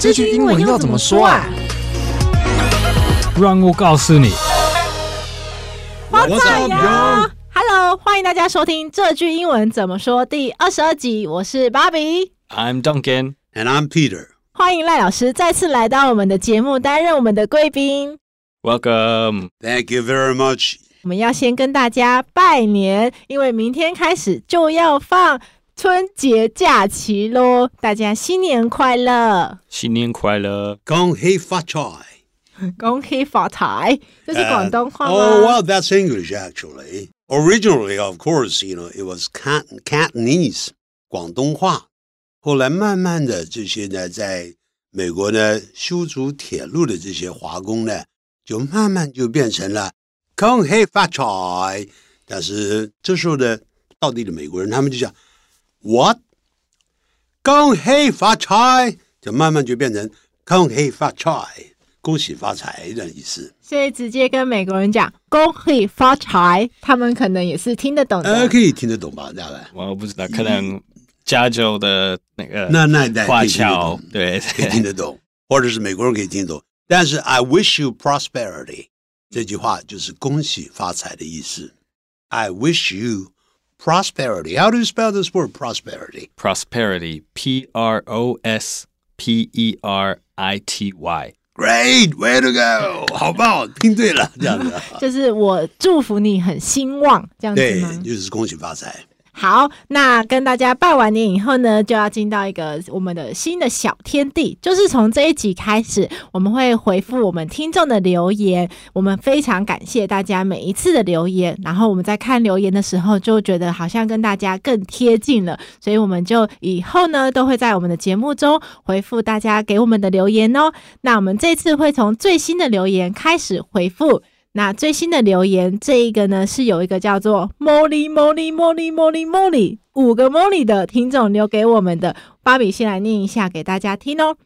这句英文要怎么说啊？让我告诉你。What's up, yo? Hello，欢迎大家收听这句英文怎么说第二十二集。我是 Bobby，I'm Duncan，and I'm Peter。欢迎赖老师再次来到我们的节目，担任我们的贵宾。Welcome，Thank you very much。我们要先跟大家拜年，因为明天开始就要放春节假期喽！大家新年快乐！新年快乐！恭喜发财！恭喜发财！这是广东话吗？Oh, well, that's English actually. Originally, of course, you know, it was Cantonese 广东话。后来慢慢的，这些呢，在美国呢修筑铁路的这些华工呢，就慢慢就变成了恭喜发财。但是这时候的道地的美国人，他们就讲。What？恭喜发财，就慢慢就变成恭喜发财，恭喜发财的意思。所以直接跟美国人讲恭喜发财，他们可能也是听得懂的。呃，可以听得懂吧？大概我不知道，可能加州的那个那那一带华侨对可以听得懂，或者是美国人可以听得懂。但是 I wish you prosperity 这句话就是恭喜发财的意思。I wish you。Prosperity. How do you spell this word prosperity? Prosperity. P R O S P E R I T Y. Great, way to go！好棒，听对了，这样子。就是我祝福你很兴旺，这样子吗？对，就是恭喜发财。 好，那跟大家拜完年以后呢，就要进到一个我们的新的小天地，就是从这一集开始，我们会回复我们听众的留言。我们非常感谢大家每一次的留言，然后我们在看留言的时候，就觉得好像跟大家更贴近了，所以我们就以后呢，都会在我们的节目中回复大家给我们的留言哦。那我们这次会从最新的留言开始回复。那最新的留言，这一个呢是有一个叫做 Molly Molly Molly Molly Molly 五个 Molly 的听众留给我们的，芭比先来念一下给大家听哦。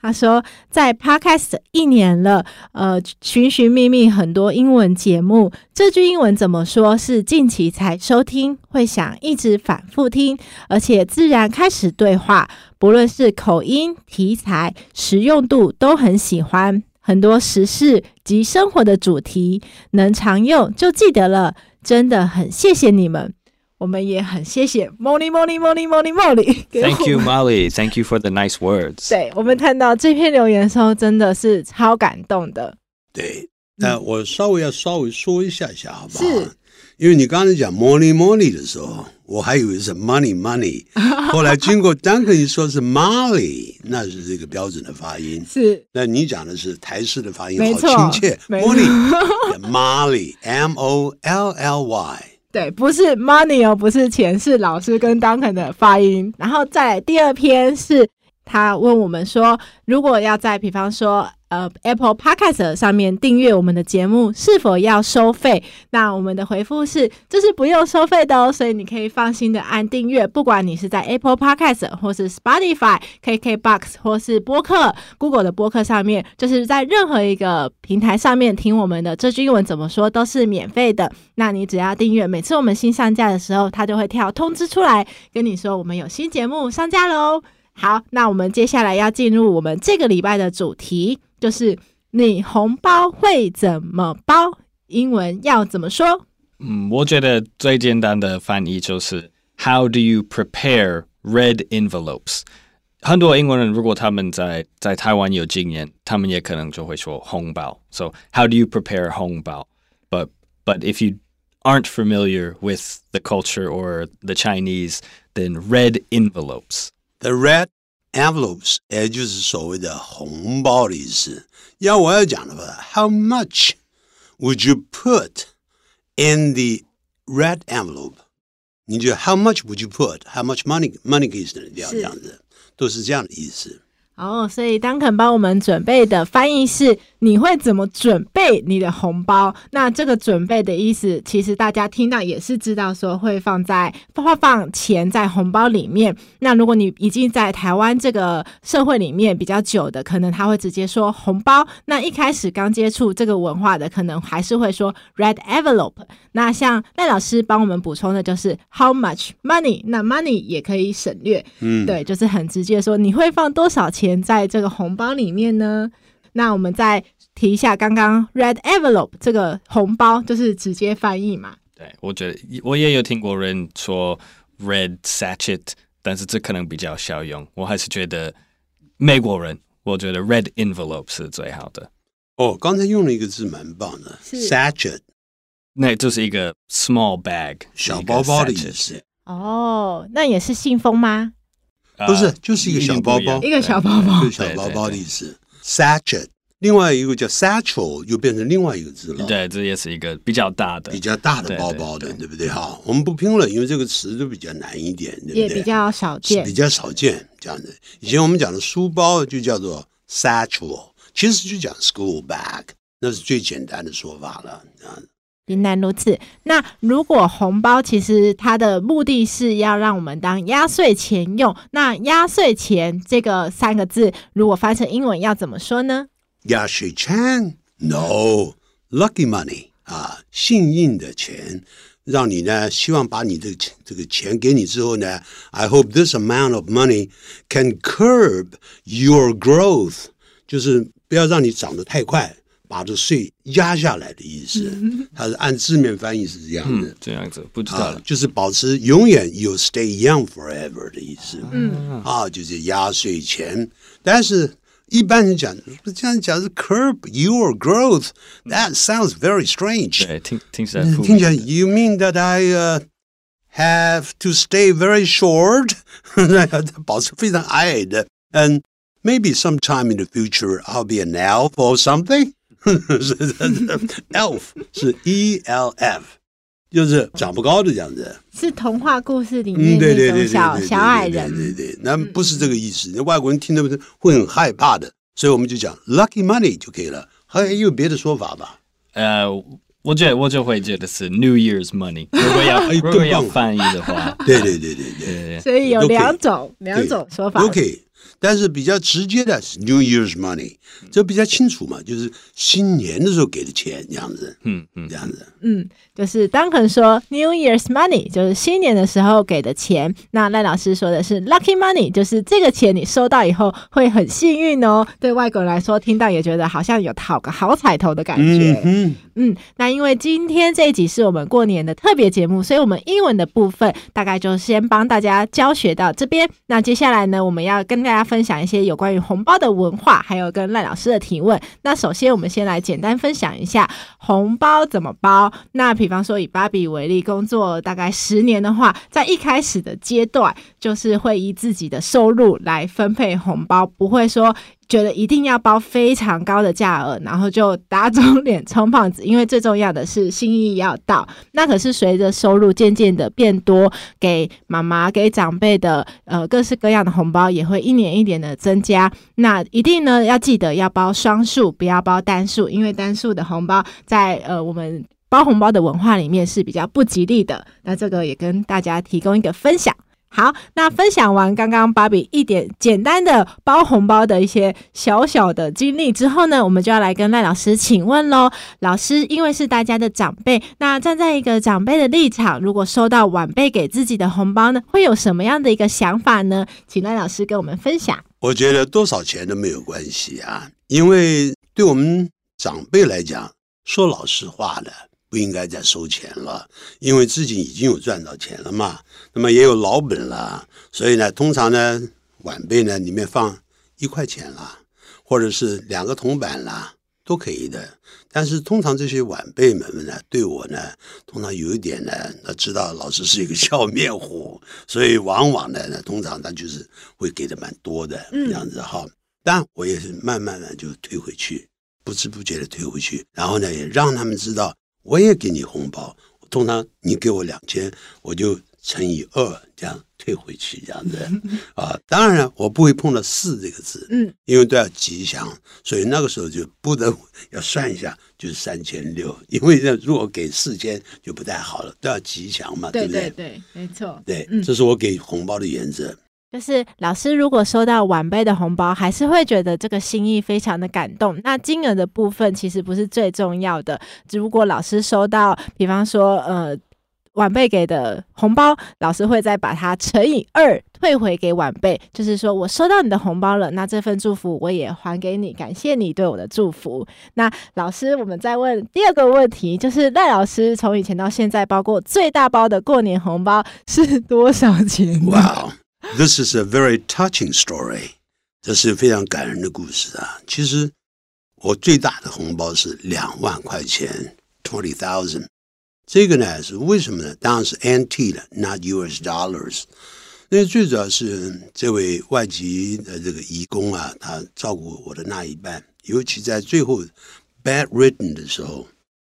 他说，在 Podcast 一年了，呃，寻寻觅觅很多英文节目，这句英文怎么说是近期才收听，会想一直反复听，而且自然开始对话，不论是口音、题材、实用度都很喜欢。很多时事及生活的主题能常用就记得了，真的很谢谢你们，我们也很谢谢 Molly Molly Molly Molly Molly。Thank you Molly, thank you for the nice words。对，我们看到这篇留言的时候，真的是超感动的。对，那我稍微要稍微说一下下，好不好？是。因为你刚才讲 money 的时候，我还以为是 money money，后来经过 Duncan 一说是 Molly，那是这个标准的发音。是，那你讲的是台式的发音，好亲切。Molly，M O L L Y。对，不是 money 哦，不是钱，是老师跟 Duncan 的发音。然后在第二篇是他问我们说，如果要在比方说。呃，Apple Podcast 上面订阅我们的节目是否要收费？那我们的回复是，这是不用收费的哦，所以你可以放心的按订阅。不管你是在 Apple Podcast 或是 Spotify、KKBox 或是播客 Google 的播客上面，就是在任何一个平台上面听我们的这句英文怎么说都是免费的。那你只要订阅，每次我们新上架的时候，它就会跳通知出来，跟你说我们有新节目上架喽。好，那我们接下来要进入我们这个礼拜的主题。就是你红包会怎么包？英文要怎么说？嗯，我觉得最简单的翻译就是 How do you prepare red envelopes？很多英国人如果他们在在台湾有经验，他们也可能就会说红包。So how do you prepare 红包？But but if you aren't familiar with the culture or the Chinese, then red envelopes. The red envelopes，也就是所谓的红包的意思。要我要讲的话，How much would you put in the red envelope？你觉得 How much would you put？How much money money 意思这样子，都是这样的意思。 哦，所以 Duncan 帮我们准备的翻译是你会怎么准备你的红包？那这个准备的意思，其实大家听到也是知道，说会放在放放钱在红包里面。那如果你已经在台湾这个社会里面比较久的，可能他会直接说红包。那一开始刚接触这个文化的，可能还是会说 red envelope。那像赖老师帮我们补充的就是 how much money。那 money 也可以省略，嗯，对，就是很直接说你会放多少钱在这个红包里面呢？那我们再提一下刚刚 red envelope 这个红包，就是直接翻译嘛。对，我觉得我也有听过人说 red sachet，但是这可能比较小用。我还是觉得美国人，我觉得 red envelope 是最好的。哦，刚才用了一个字蛮棒的，sachet，那就是一个 small bag 小包包的意思。哦，那也是信封吗？不是，就是一个小包包，一个小包包，一个小包包的意思。Sachet，另外一个叫 satchel，又变成另外一个字了。对，这也是一个比较大的、比较大的包包的，对，不对？哈，我们不拼了，因为这个词都比较难一点，对不对？也比较少见，比较少见这样子。以前我们讲的书包就叫做 satchel，其实就讲 school bag，那是最简单的说法了。啊，原来如此。那如果红包其实它的目的是要让我们当压岁钱用，那压岁钱这个三个字，如果翻成英文要怎么说呢？压岁钱？No，lucky money 啊，幸运的钱，让你呢，希望把你的这个钱给你之后呢，I hope this amount of money can curb your growth，就是不要让你长得太快。把这税压下来的意思，它是按字面翻译是这样的，嗯、这样子不知道、啊，就是保持永远 you stay young forever 的意思，嗯啊，就是压岁钱。但是一般人讲，这样讲是 curb your growth，that sounds very strange。对，听听起来听起来，you mean that I、uh, have to stay very short，保持非常矮的，and maybe sometime in the future I'll be an elf or something。 是 elf 是 E L F，就是长不高的这样子。是童话故事里面那种小小矮人。对对对，那不是这个意思。那外国人听的不是会很害怕的，所以我们就讲 lucky money 就可以了。还有别的说法吧？呃，我觉得我就会觉得是 New Year's money。如果要如果要翻译的话，对对对对对。所以有两种两种说法。OK。但是比较直接的是 New Year's money，这比较清楚嘛，就是新年的时候给的钱这样子，嗯嗯，这样子，嗯，就是当肯说 New Year's money 就是新年的时候给的钱，那赖老师说的是 Lucky money，就是这个钱你收到以后会很幸运哦。对外国人来说，听到也觉得好像有讨个好彩头的感觉，嗯嗯。那因为今天这一集是我们过年的特别节目，所以我们英文的部分大概就先帮大家教学到这边。那接下来呢，我们要跟大家分享一些有关于红包的文化，还有跟赖老师的提问。那首先，我们先来简单分享一下红包怎么包。那比方说，以芭比为例，工作大概十年的话，在一开始的阶段，就是会以自己的收入来分配红包，不会说。觉得一定要包非常高的价额，然后就打肿脸充胖子，因为最重要的是心意要到。那可是随着收入渐渐的变多，给妈妈、给长辈的呃各式各样的红包也会一年一年的增加。那一定呢要记得要包双数，不要包单数，因为单数的红包在呃我们包红包的文化里面是比较不吉利的。那这个也跟大家提供一个分享。好，那分享完刚刚芭比一点简单的包红包的一些小小的经历之后呢，我们就要来跟赖老师请问喽。老师，因为是大家的长辈，那站在一个长辈的立场，如果收到晚辈给自己的红包呢，会有什么样的一个想法呢？请赖老师跟我们分享。我觉得多少钱都没有关系啊，因为对我们长辈来讲，说老实话的。不应该再收钱了，因为自己已经有赚到钱了嘛，那么也有老本了，所以呢，通常呢，晚辈呢里面放一块钱啦，或者是两个铜板啦，都可以的。但是通常这些晚辈们呢，对我呢，通常有一点呢，他知道老师是一个笑面虎，所以往往呢，通常他就是会给的蛮多的这样子哈。但我也是慢慢的就退回去，不知不觉的退回去，然后呢，也让他们知道。我也给你红包，通常你给我两千，我就乘以二，这样退回去，这样子 啊。当然，我不会碰到四这个字，嗯，因为都要吉祥，所以那个时候就不得要算一下，就是三千六。因为这如果给四千就不太好了，都要吉祥嘛，对不对？对对，没错。对，这是我给红包的原则。就是老师如果收到晚辈的红包，还是会觉得这个心意非常的感动。那金额的部分其实不是最重要的，只不过老师收到，比方说呃。晚辈给的红包，老师会再把它乘以二退回给晚辈，就是说我收到你的红包了，那这份祝福我也还给你，感谢你对我的祝福。那老师，我们再问第二个问题，就是赖老师从以前到现在包过最大包的过年红包是多少钱？Wow, this is a very touching story，这是非常感人的故事啊。其实我最大的红包是两万块钱，twenty thousand。这个呢是为什么呢？当然是 NT 的，not US dollars。那最主要是这位外籍的这个移工啊，他照顾我的那一半，尤其在最后 bedridden 的时候，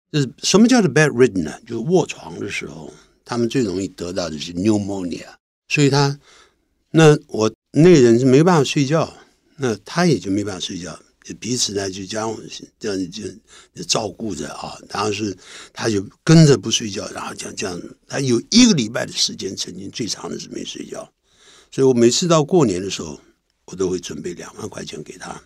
就是什么叫做 bedridden 呢？就是卧床的时候，他们最容易得到的是 pneumonia，所以他那我那个人是没办法睡觉，那他也就没办法睡觉。彼此呢，就这样这样就就照顾着啊，然后是他就跟着不睡觉，然后这样这样，他有一个礼拜的时间，曾经最长的是没睡觉，所以我每次到过年的时候，我都会准备两万块钱给他，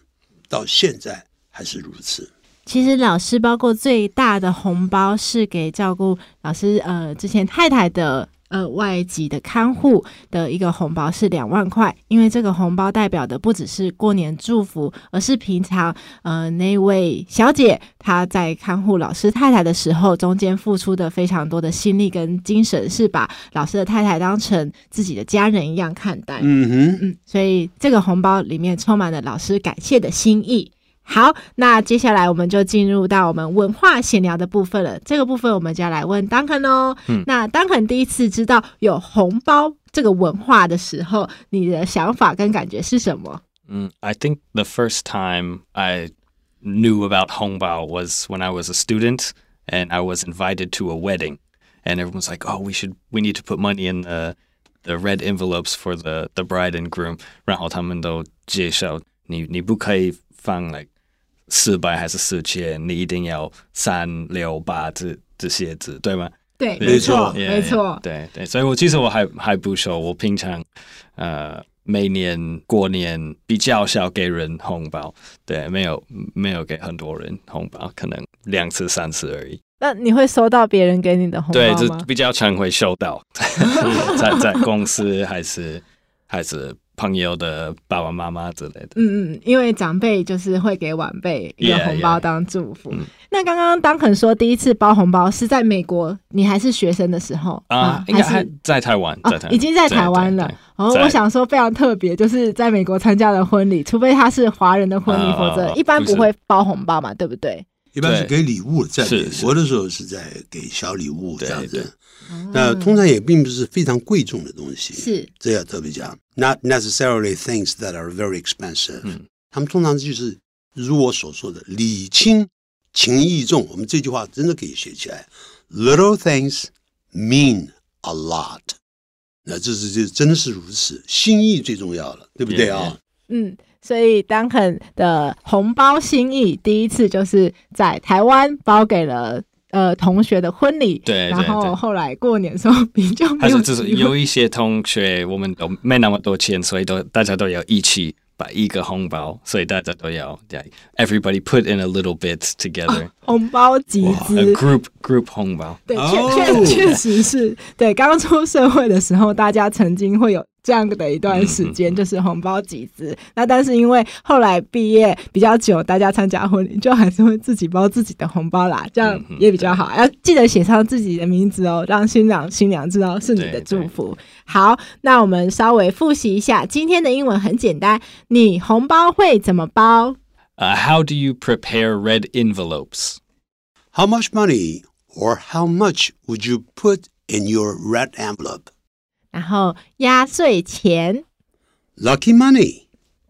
到现在还是如此。其实老师包括最大的红包是给照顾老师呃之前太太的。呃，外籍的看护的一个红包是两万块，因为这个红包代表的不只是过年祝福，而是平常呃那位小姐她在看护老师太太的时候，中间付出的非常多的心力跟精神，是把老师的太太当成自己的家人一样看待。嗯哼，嗯，所以这个红包里面充满了老师感谢的心意。好，那接下来我们就进入到我们文化闲聊的部分了。这个部分我们就要来问 Duncan 哦。嗯，那 Duncan 第一次知道有红包这个文化的时候，你的想法跟感觉是什么？嗯，I think the first time I knew about 红包 was when I was a student and I was invited to a wedding, and everyone's like, "Oh, we should, we need to put money in the the red envelopes for the the bride and groom." 然后他们都介绍你，你不可以放 like 四百还是四千？你一定要三六八这这些字，对吗？对，没错，没错，对对。所以我其实我还还不熟，我平常呃每年过年比较少给人红包，对，没有没有给很多人红包，可能两次三次而已。那你会收到别人给你的红包吗？对，就比较常会收到，在在公司还是还是。朋友的爸爸妈妈之类的，嗯嗯，因为长辈就是会给晚辈一个红包当祝福。Yeah, yeah. 那刚刚 Duncan 说第一次包红包是在美国，你还是学生的时候啊？应该还在台湾，在台湾，哦，已经在台湾了。哦，我想说非常特别，就是在美国参加的婚礼，除非他是华人的婚礼，否则一般不会包红包嘛，对不对？一般是给礼物，在美国的时候是在给小礼物这样子。那通常也并不是非常贵重的东西，是这要特别讲。Not necessarily things that are very expensive。嗯，他们通常就是如我所说的礼轻情意重。我们这句话真的可以写起来。Little things mean a lot。那这是这真的是如此，心意最重要了，对不对啊？嗯。所以 Duncan 的红包心意，第一次就是在台湾包给了呃同学的婚礼，对，然后后来过年的时候比较没有，就是有一些同学我们都没那么多钱，所以都大家都要一起把一个红包，所以大家都要对，everybody put in a little bit together，啊、红包集资，group group 红包，对，确确确实是。对，刚出社会的时候，大家曾经会有。这样的一段时间就是红包集资，嗯，那但是因为后来毕业比较久，大家参加婚礼就还是会自己包自己的红包啦，这样也比较好。要记得写上自己的名字哦，让新郎新娘知道是你的祝福。好，那我们稍微复习一下今天的英文，很简单，你红包会怎么包？Uh, how do you prepare red envelopes? How much money or how much would you put in your red envelope? 然后压岁钱，Lucky money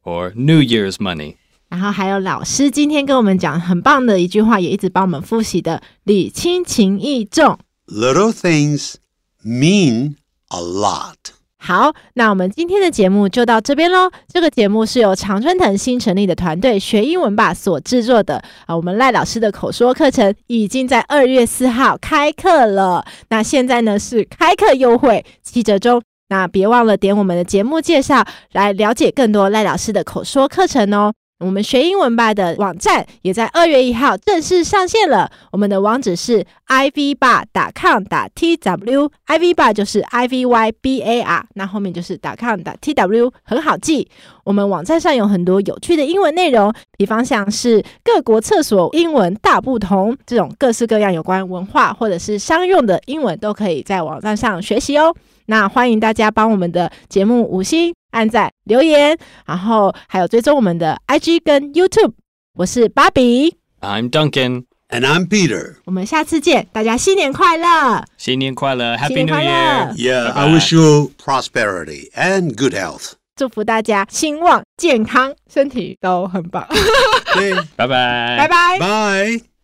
or New Year's money。然后还有老师今天跟我们讲很棒的一句话，也一直帮我们复习的“礼轻情意重”。Little things mean a lot. 好，那我们今天的节目就到这边喽。这个节目是由常春藤新成立的团队学英文吧所制作的啊。我们赖老师的口说课程已经在二月四号开课了，那现在呢是开课优惠七折中。那别忘了点我们的节目介绍来了解更多赖老师的口说课程哦。我们学英文吧的网站也在二月一号正式上线了。我们的网址是 ivbar.com.tw，ivbar 就是 i v y b a r，那后面就是 .com.tw，很好记。我们网站上有很多有趣的英文内容，比方像是各国厕所英文大不同这种各式各样有关文化或者是商用的英文，都可以在网站上学习哦。那欢迎大家帮我们的节目五星按赞、留言，然后还有追踪我们的 IG 跟 YouTube。我是芭比，I'm Duncan，and I'm Peter。我们下次见，大家新年快乐！新年快乐，Happy 年 New 快 Year！乐 Yeah, Bye bye. I wish you prosperity and good health. 祝福大家兴旺、健康、身体都很棒。对，拜拜，拜拜。Bye.